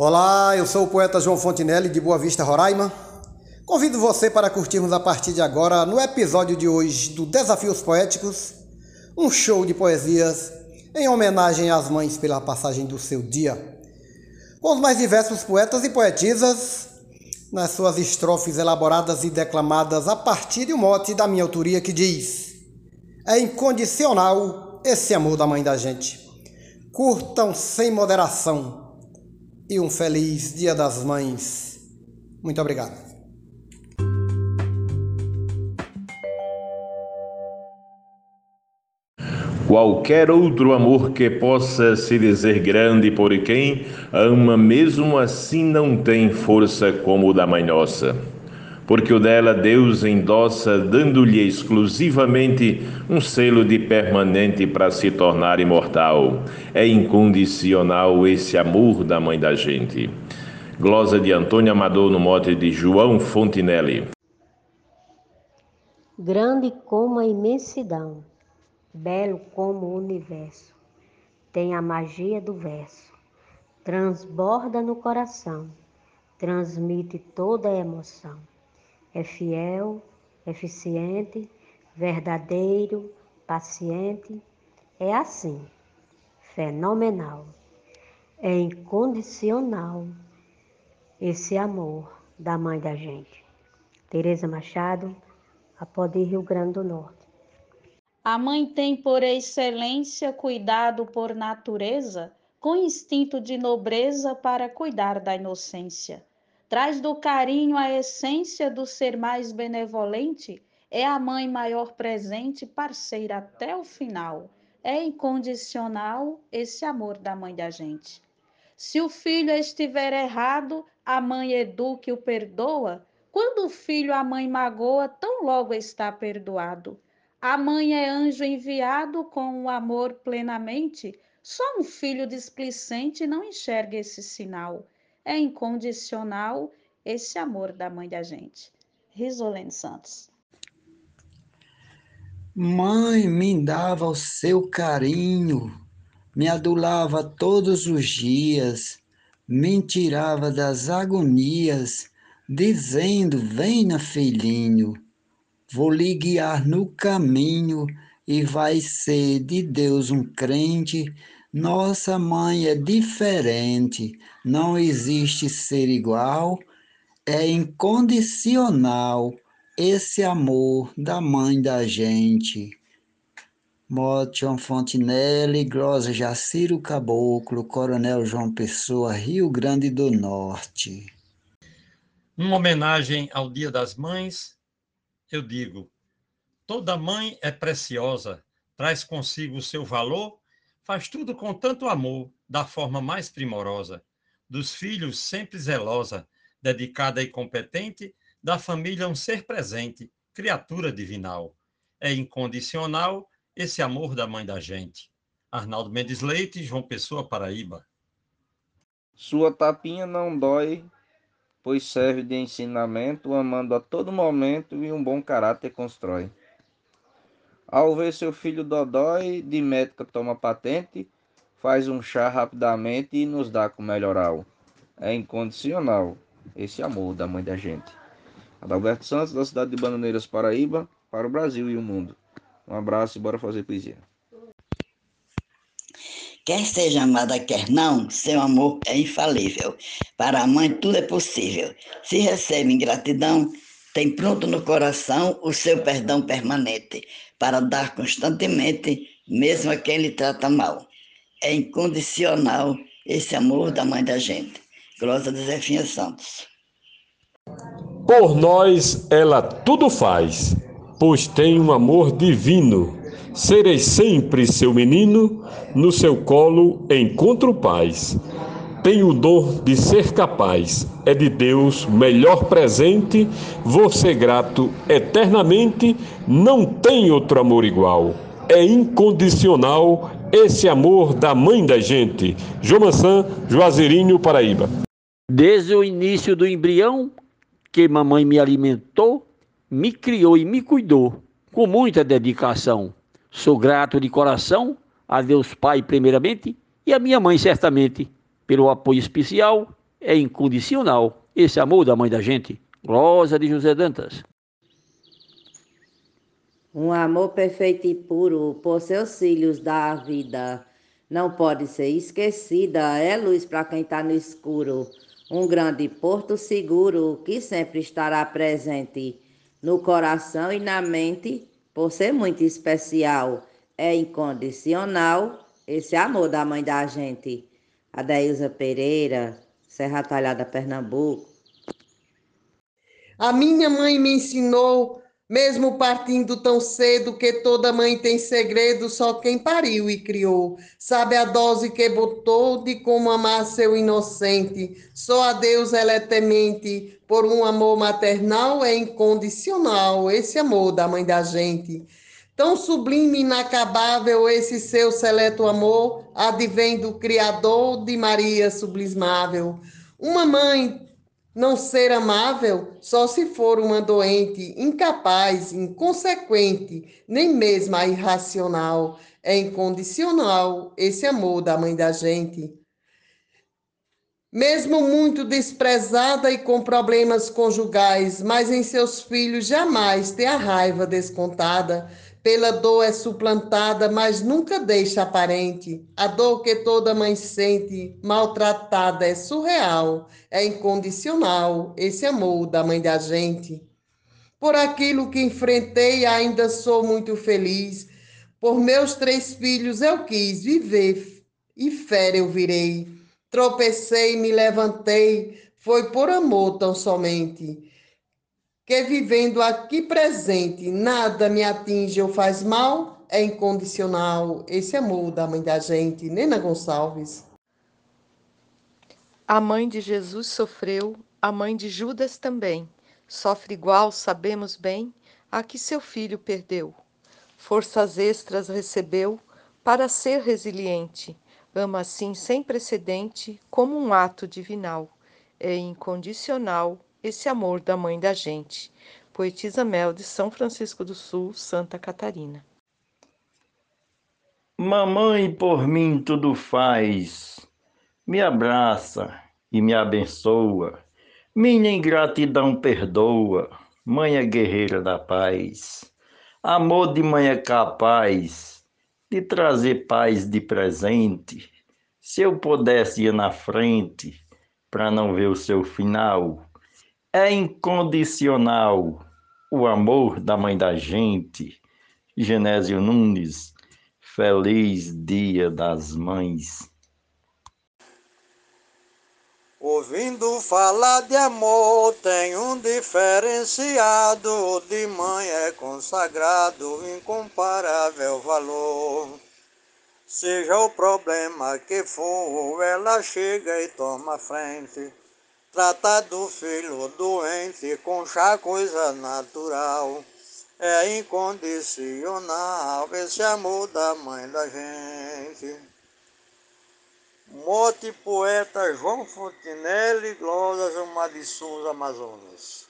Olá, eu sou o poeta João Fontinelli de Boa Vista, Roraima. Convido você para curtirmos a partir de agora, no episódio de hoje do Desafios Poéticos, um show de poesias em homenagem às mães pela passagem do seu dia. Com os mais diversos poetas e poetisas, nas suas estrofes elaboradas e declamadas a partir de um mote da minha autoria que diz: É incondicional esse amor da mãe da gente. Curtam sem moderação e um feliz Dia das Mães. Muito obrigado. Qualquer outro amor que possa se dizer grande por quem ama, mesmo assim não tem força como o da Mãe Nossa. Porque o dela Deus endossa, dando-lhe exclusivamente um selo de permanente para se tornar imortal. É incondicional esse amor da Mãe da gente. Glosa de Antônio Amador no mote de João Fontinelli. Grande como a imensidão belo como o universo. Tem a magia do verso, transborda no coração, transmite toda a emoção. É fiel, eficiente, verdadeiro, paciente. É assim, fenomenal. É incondicional esse amor da mãe da gente. Tereza Machado, Apodi Rio Grande do Norte. A mãe tem por excelência cuidado por natureza, com instinto de nobreza para cuidar da inocência. Traz do carinho a essência do ser mais benevolente, é a mãe maior presente, parceira até o final. É incondicional esse amor da mãe da gente. Se o filho estiver errado, a mãe eduque o perdoa. Quando o filho a mãe magoa, tão logo está perdoado. A mãe é anjo enviado com o amor plenamente. Só um filho displicente não enxerga esse sinal. É incondicional esse amor da mãe da gente. Risolene Santos. Mãe me dava o seu carinho, me adulava todos os dias, me tirava das agonias, dizendo: Venha, filhinho Vou lhe guiar no caminho e vai ser de Deus um crente. Nossa mãe é diferente, não existe ser igual, é incondicional esse amor da mãe da gente. Motion Fontinelli, Glosa Jaciro Caboclo, Coronel João Pessoa, Rio Grande do Norte. Uma homenagem ao Dia das Mães, eu digo: toda mãe é preciosa, traz consigo o seu valor, faz tudo com tanto amor, da forma mais primorosa. Dos filhos sempre zelosa, dedicada e competente, da família um ser presente, criatura divinal. É incondicional esse amor da mãe da gente. Arnaldo Mendes Leite, João Pessoa, Paraíba. Sua tapinha não dói, pois serve de ensinamento, amando a todo momento e um bom caráter constrói. Ao ver seu filho dodói, de médica toma patente, faz um chá rapidamente e nos dá com melhoral. É incondicional esse amor da mãe da gente. Adalberto Santos, da cidade de Bananeiras, Paraíba, para o Brasil e o mundo. Um abraço e bora fazer poesia. Quer seja amada, quer não, seu amor é infalível. Para a mãe tudo é possível. Se recebe ingratidão, tem pronto no coração o seu perdão permanente, para dar constantemente, mesmo a quem lhe trata mal. É incondicional esse amor da mãe da gente. Glosa de Zefinha Santos. Por nós ela tudo faz, pois tem um amor divino Serei sempre seu menino, no seu colo encontro paz. Tenho o dom de ser capaz, é de Deus melhor presente, vou ser grato eternamente, não tem outro amor igual. É incondicional esse amor da mãe da gente. Jomaçã, Juazeirinho, Paraíba. Desde o início do embrião, que mamãe me alimentou, me criou e me cuidou com muita dedicação. Sou grato de coração a Deus Pai, primeiramente, e a minha mãe, certamente, pelo apoio especial É incondicional esse amor da mãe da gente. Rosa de José Dantas. Um amor perfeito e puro por seus filhos da vida. Não pode ser esquecida, é luz para quem está no escuro. Um grande porto seguro que sempre estará presente no coração e na mente, por ser muito especial. É incondicional esse amor da mãe da gente. Adeilza Pereira, Serra Talhada, Pernambuco. A minha mãe me ensinou, mesmo partindo tão cedo, que toda mãe tem segredo, só quem pariu e criou. Sabe a dose que botou de como amar seu inocente. Só a Deus ela é temente, por um amor maternal é incondicional, esse amor da mãe da gente. Tão sublime e inacabável esse seu seleto amor, advém do Criador de Maria sublismável. Uma mãe não ser amável só se for uma doente, incapaz, inconsequente, nem mesmo a irracional. É incondicional esse amor da mãe da gente. Mesmo muito desprezada e com problemas conjugais, mas em seus filhos jamais tem a raiva descontada pela dor é suplantada, mas nunca deixa aparente. A dor que toda mãe sente, maltratada, é surreal, é incondicional, esse amor da mãe da gente. Por aquilo que enfrentei, ainda sou muito feliz. Por meus três filhos eu quis viver, e fé eu virei. Tropecei, me levantei, foi por amor tão somente que vivendo aqui presente nada me atinge ou faz mal, é incondicional. Esse amor da mãe da gente, Nena Gonçalves. A mãe de Jesus sofreu, a mãe de Judas também. Sofre igual, sabemos bem, a que seu filho perdeu. Forças extras recebeu para ser resiliente. Ama assim sem precedente, como um ato divinal. É incondicional esse amor da mãe da gente. Poetisa Mel de São Francisco do Sul, Santa Catarina. Mamãe por mim tudo faz, me abraça e me abençoa, minha ingratidão perdoa, mãe é guerreira da paz, amor de mãe é capaz de trazer paz de presente. Se eu pudesse ir na frente para não ver o seu final, é incondicional o amor da mãe da gente. Genésio Nunes, feliz Dia das Mães. Ouvindo falar de amor, tem um diferenciado. De mãe é consagrado, incomparável valor. Seja o problema que for, ela chega e toma frente. Tratar do filho doente com chá coisa natural. É incondicional esse amor da mãe da gente. Mote poeta João Fontinelli, Glórias Mar de Amazonas.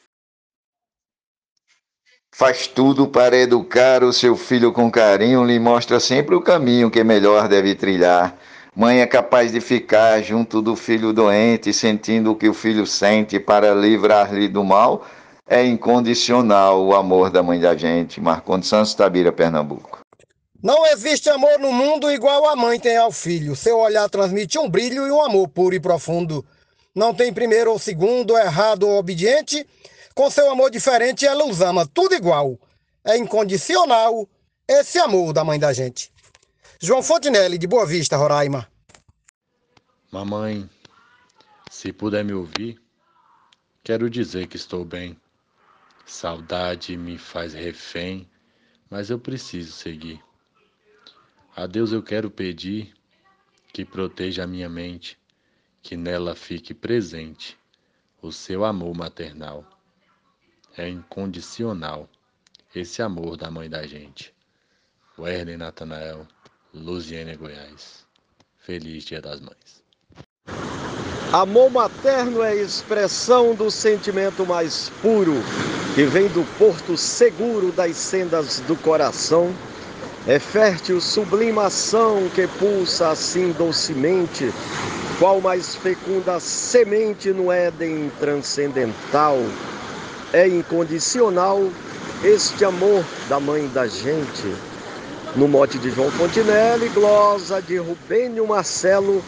Faz tudo para educar o seu filho com carinho, lhe mostra sempre o caminho que melhor deve trilhar Mãe é capaz de ficar junto do filho doente, sentindo o que o filho sente para livrar-lhe do mal. É incondicional o amor da mãe da gente. Marcondes Santos Tabira, Pernambuco. Não existe amor no mundo igual a mãe tem ao filho. Seu olhar transmite um brilho e um amor puro e profundo. Não tem primeiro ou segundo, errado ou obediente. Com seu amor diferente, ela os ama tudo igual. É incondicional esse amor da mãe da gente. João Fontinelli, de Boa Vista, Roraima. Mamãe, se puder me ouvir, quero dizer que estou bem. Saudade me faz refém, mas eu preciso seguir. A Deus eu quero pedir que proteja a minha mente, que nela fique presente o seu amor maternal. É incondicional esse amor da mãe da gente. Werner Natanael Luziânia, Goiás. Feliz Dia das Mães. Amor materno é expressão do sentimento mais puro, que vem do porto seguro das sendas do coração. É fértil sublimação que pulsa assim docemente Qual mais fecunda semente no Éden transcendental? É incondicional este amor da mãe da gente. No mote de João Fontinelli, glosa de Rubênio Marcelo,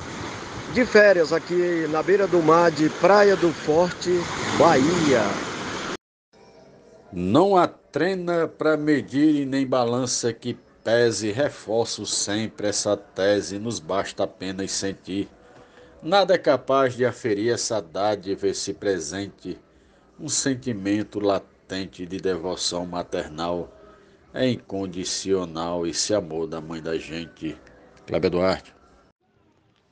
de férias aqui na beira do mar de Praia do Forte, Bahia. Não há trena para medir e nem balança que pese, reforço sempre essa tese, nos basta apenas sentir. Nada é capaz de aferir essa dádiva, esse presente, um sentimento latente de devoção maternal. É incondicional esse amor da mãe da gente. Cléber Duarte.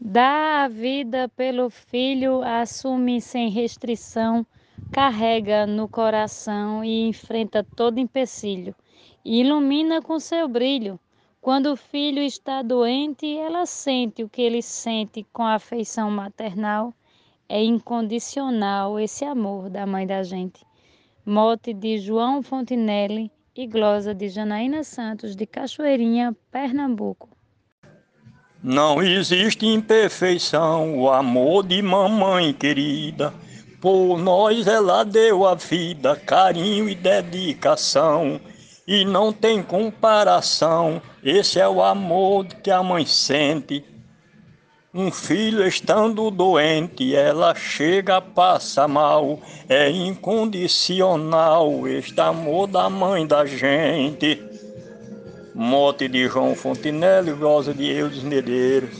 Dá a vida pelo filho, assume sem restrição, carrega no coração e enfrenta todo empecilho. Ilumina com seu brilho. Quando o filho está doente, ela sente o que ele sente com a afeição maternal. É incondicional esse amor da mãe da gente. Mote de João Fontinelli e glosa de Janaína Santos de Cachoeirinha, Pernambuco. Não existe imperfeição, o amor de mamãe querida. Por nós ela deu a vida, carinho e dedicação. E não tem comparação, esse é o amor que a mãe sente. Um filho estando doente, ela chega, passa mal. É incondicional este amor da mãe da gente. Mote de João Fontinelli, Rosa de Eudes Medeiros.